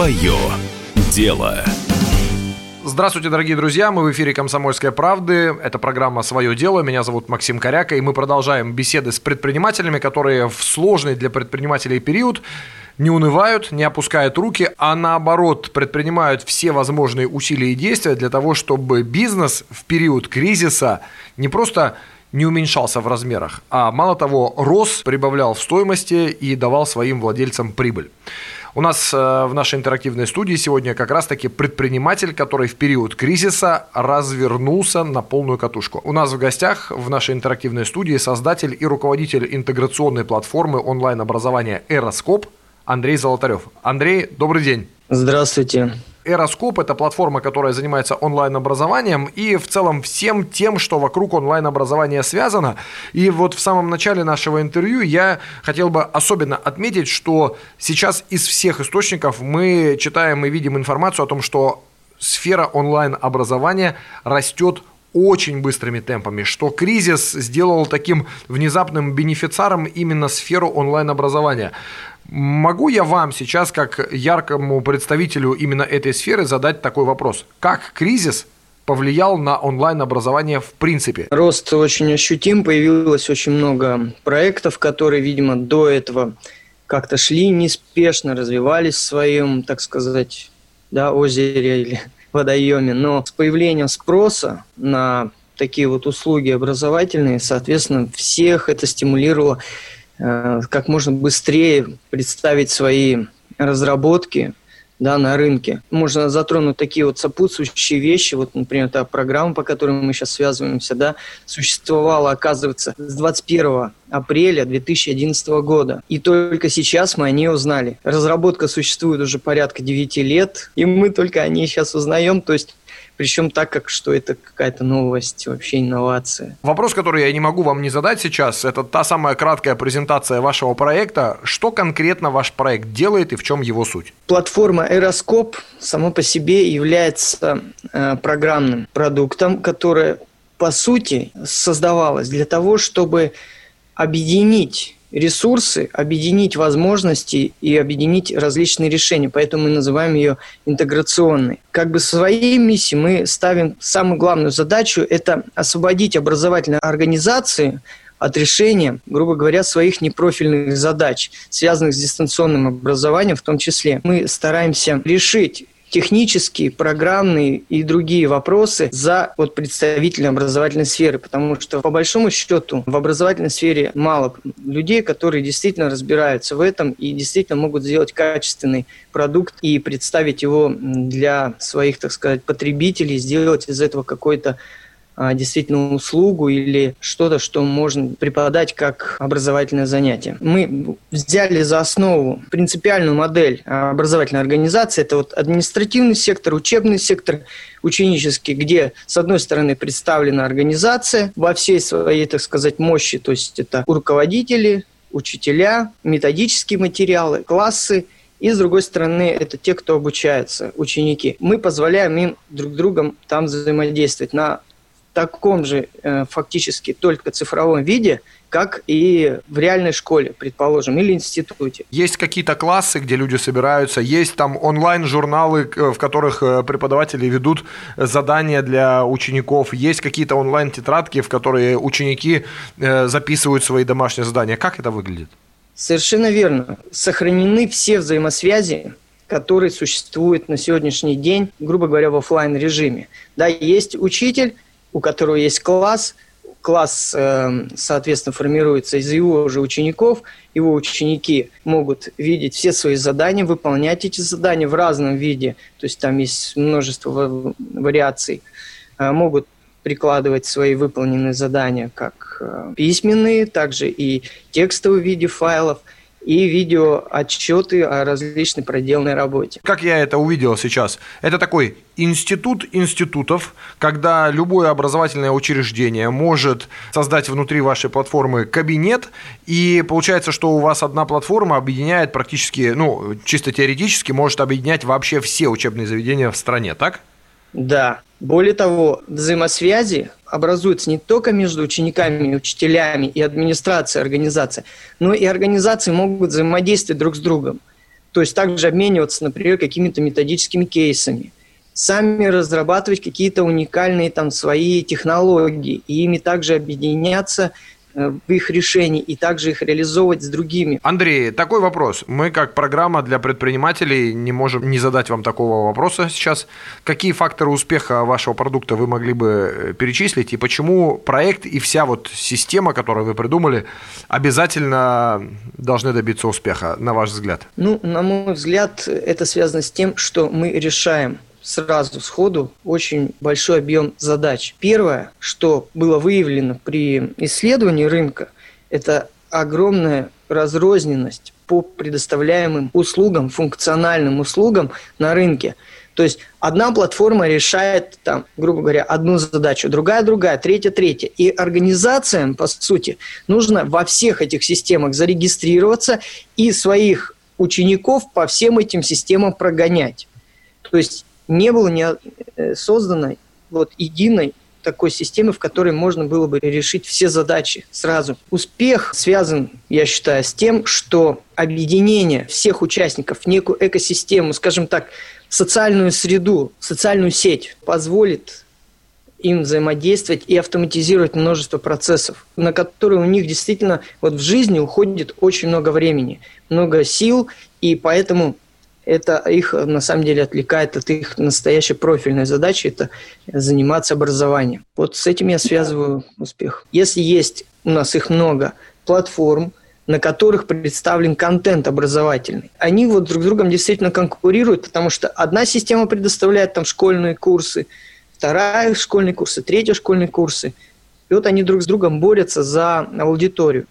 Свое дело. Здравствуйте, дорогие друзья! Мы в эфире «Комсомольской правды». Это программа «Свое дело». Меня зовут Максим Коряка, и мы продолжаем беседы с предпринимателями, которые в сложный для предпринимателей период не унывают, не опускают руки, а наоборот предпринимают все возможные усилия и действия для того, чтобы бизнес в период кризиса не просто не уменьшался в размерах, а мало того, рос, прибавлял в стоимости и давал своим владельцам прибыль. У нас э, в нашей интерактивной студии сегодня как раз-таки предприниматель, который в период кризиса развернулся на полную катушку. У нас в гостях в нашей интерактивной студии создатель и руководитель интеграционной платформы онлайн-образования «Эроскоп» Андрей Золотарев. Андрей, добрый день. Здравствуйте. Эроскоп – это платформа, которая занимается онлайн-образованием и в целом всем тем, что вокруг онлайн-образования связано. И вот в самом начале нашего интервью я хотел бы особенно отметить, что сейчас из всех источников мы читаем и видим информацию о том, что сфера онлайн-образования растет очень быстрыми темпами, что кризис сделал таким внезапным бенефициаром именно сферу онлайн-образования. Могу я вам сейчас, как яркому представителю именно этой сферы, задать такой вопрос? Как кризис повлиял на онлайн-образование в принципе? Рост очень ощутим, появилось очень много проектов, которые, видимо, до этого как-то шли неспешно, развивались в своем, так сказать, да, озере или водоеме. Но с появлением спроса на такие вот услуги образовательные, соответственно, всех это стимулировало как можно быстрее представить свои разработки да, на рынке. Можно затронуть такие вот сопутствующие вещи. Вот, например, та программа, по которой мы сейчас связываемся, да, существовала, оказывается, с 21 апреля 2011 года. И только сейчас мы о ней узнали. Разработка существует уже порядка 9 лет, и мы только о ней сейчас узнаем. То есть причем так, как что это какая-то новость, вообще инновация. Вопрос, который я не могу вам не задать сейчас, это та самая краткая презентация вашего проекта. Что конкретно ваш проект делает и в чем его суть? Платформа Aeroscope сама по себе является э, программным продуктом, которое по сути создавалось для того, чтобы объединить ресурсы, объединить возможности и объединить различные решения. Поэтому мы называем ее интеграционной. Как бы своей миссией мы ставим самую главную задачу – это освободить образовательные организации от решения, грубо говоря, своих непрофильных задач, связанных с дистанционным образованием в том числе. Мы стараемся решить технические, программные и другие вопросы за вот, представителей образовательной сферы, потому что по большому счету в образовательной сфере мало людей, которые действительно разбираются в этом и действительно могут сделать качественный продукт и представить его для своих, так сказать, потребителей, сделать из этого какой-то действительно услугу или что-то, что можно преподать как образовательное занятие. Мы взяли за основу принципиальную модель образовательной организации. Это вот административный сектор, учебный сектор, ученический, где, с одной стороны, представлена организация во всей своей, так сказать, мощи, то есть это руководители, учителя, методические материалы, классы – и, с другой стороны, это те, кто обучается, ученики. Мы позволяем им друг другом там взаимодействовать на таком же э, фактически только цифровом виде, как и в реальной школе, предположим, или институте. Есть какие-то классы, где люди собираются, есть там онлайн-журналы, в которых э, преподаватели ведут задания для учеников, есть какие-то онлайн-тетрадки, в которые ученики э, записывают свои домашние задания. Как это выглядит? Совершенно верно. Сохранены все взаимосвязи, которые существуют на сегодняшний день, грубо говоря, в офлайн режиме. Да, есть учитель, у которого есть класс, класс, э, соответственно, формируется из его же учеников, его ученики могут видеть все свои задания, выполнять эти задания в разном виде, то есть там есть множество вариаций, э, могут прикладывать свои выполненные задания как э, письменные, также и текстовые в виде файлов – и видео отчеты о различной проделанной работе. Как я это увидел сейчас? Это такой институт институтов, когда любое образовательное учреждение может создать внутри вашей платформы кабинет, и получается, что у вас одна платформа объединяет практически, ну, чисто теоретически, может объединять вообще все учебные заведения в стране, так? Да. Более того, взаимосвязи образуются не только между учениками, учителями и администрацией организации, но и организации могут взаимодействовать друг с другом. То есть также обмениваться, например, какими-то методическими кейсами. Сами разрабатывать какие-то уникальные там свои технологии и ими также объединяться – в их решении и также их реализовывать с другими. Андрей, такой вопрос. Мы как программа для предпринимателей не можем не задать вам такого вопроса сейчас. Какие факторы успеха вашего продукта вы могли бы э, перечислить и почему проект и вся вот система, которую вы придумали, обязательно должны добиться успеха, на ваш взгляд? Ну, на мой взгляд, это связано с тем, что мы решаем сразу сходу очень большой объем задач. Первое, что было выявлено при исследовании рынка, это огромная разрозненность по предоставляемым услугам, функциональным услугам на рынке. То есть одна платформа решает, там, грубо говоря, одну задачу, другая другая, третья третья. И организациям, по сути, нужно во всех этих системах зарегистрироваться и своих учеников по всем этим системам прогонять. То есть не было не э, создано вот единой такой системы, в которой можно было бы решить все задачи сразу. Успех связан, я считаю, с тем, что объединение всех участников в некую экосистему, скажем так, социальную среду, социальную сеть позволит им взаимодействовать и автоматизировать множество процессов, на которые у них действительно вот в жизни уходит очень много времени, много сил, и поэтому это их на самом деле отвлекает от их настоящей профильной задачи, это заниматься образованием. Вот с этим я связываю успех. Если есть у нас их много платформ, на которых представлен контент образовательный. Они вот друг с другом действительно конкурируют, потому что одна система предоставляет там школьные курсы, вторая школьные курсы, третья школьные курсы. И вот они друг с другом борются за аудиторию.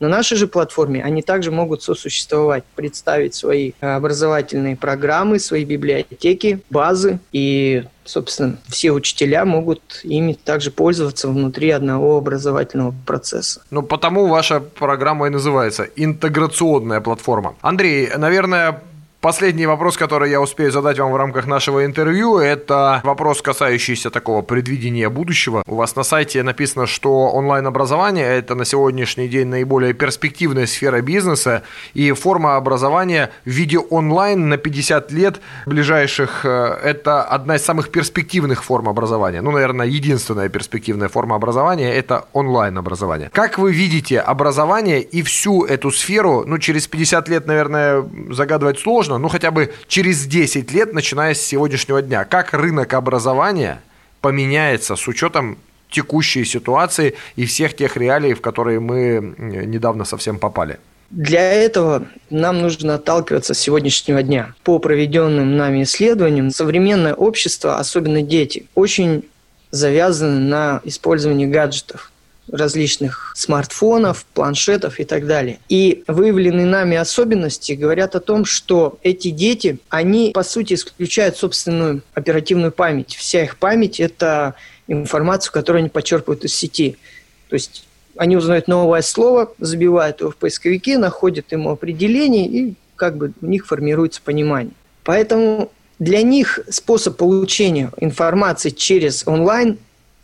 На нашей же платформе они также могут сосуществовать, представить свои образовательные программы, свои библиотеки, базы, и, собственно, все учителя могут ими также пользоваться внутри одного образовательного процесса. Ну, потому ваша программа и называется «Интеграционная платформа». Андрей, наверное, Последний вопрос, который я успею задать вам в рамках нашего интервью, это вопрос, касающийся такого предвидения будущего. У вас на сайте написано, что онлайн-образование – это на сегодняшний день наиболее перспективная сфера бизнеса, и форма образования в виде онлайн на 50 лет ближайших э, – это одна из самых перспективных форм образования. Ну, наверное, единственная перспективная форма образования – это онлайн-образование. Как вы видите образование и всю эту сферу, ну, через 50 лет, наверное, загадывать сложно, возможно, ну хотя бы через 10 лет, начиная с сегодняшнего дня, как рынок образования поменяется с учетом текущей ситуации и всех тех реалий, в которые мы недавно совсем попали? Для этого нам нужно отталкиваться с сегодняшнего дня. По проведенным нами исследованиям, современное общество, особенно дети, очень завязаны на использовании гаджетов различных смартфонов, планшетов и так далее. И выявленные нами особенности говорят о том, что эти дети, они по сути исключают собственную оперативную память. Вся их память – это информацию, которую они подчерпывают из сети. То есть они узнают новое слово, забивают его в поисковике, находят ему определение и как бы у них формируется понимание. Поэтому для них способ получения информации через онлайн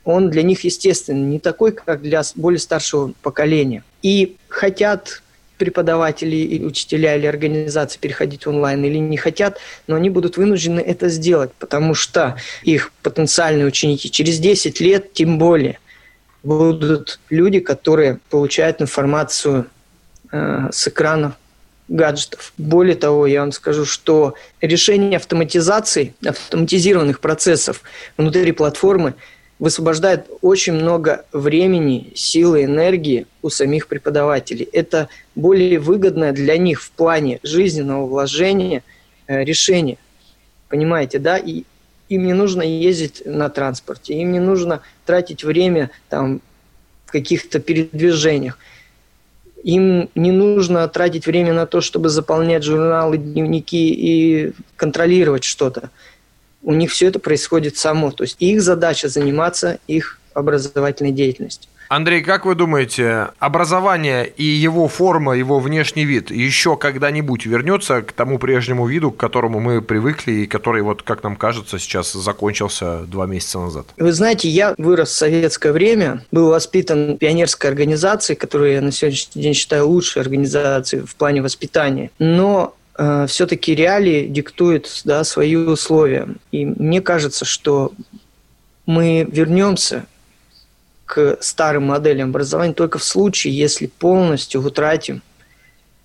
он для них естественный, не такой, как для более старшего поколения. И хотят преподаватели и учителя или организации переходить онлайн или не хотят, но они будут вынуждены это сделать, потому что их потенциальные ученики через 10 лет, тем более, будут люди, которые получают информацию э, с экранов гаджетов. Более того, я вам скажу, что решение автоматизации, автоматизированных процессов внутри платформы – высвобождает очень много времени, силы, энергии у самих преподавателей. Это более выгодное для них в плане жизненного вложения э, решение. Понимаете, да? И им не нужно ездить на транспорте, им не нужно тратить время там, в каких-то передвижениях. Им не нужно тратить время на то, чтобы заполнять журналы, дневники и контролировать что-то у них все это происходит само. То есть их задача заниматься их образовательной деятельностью. Андрей, как вы думаете, образование и его форма, его внешний вид еще когда-нибудь вернется к тому прежнему виду, к которому мы привыкли и который, вот, как нам кажется, сейчас закончился два месяца назад? Вы знаете, я вырос в советское время, был воспитан пионерской организации, которую я на сегодняшний день считаю лучшей организацией в плане воспитания. Но э, все-таки реалии диктуют да, свои условия. И мне кажется, что мы вернемся к старым моделям образования только в случае, если полностью утратим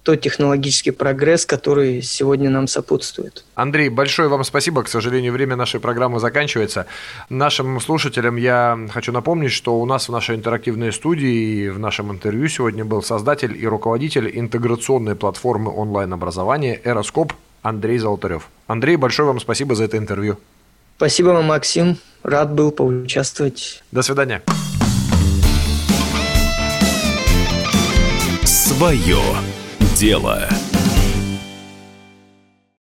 тот технологический прогресс, который сегодня нам сопутствует. Андрей, большое вам спасибо. К сожалению, время нашей программы заканчивается. Нашим слушателям я хочу напомнить, что у нас в нашей интерактивной студии и в нашем интервью сегодня был создатель и руководитель интеграционной платформы онлайн-образования «Эроскоп» Андрей Золотарев. Андрей, большое вам спасибо за это интервью. Спасибо вам, Максим. Рад был поучаствовать. До свидания. Свое дело.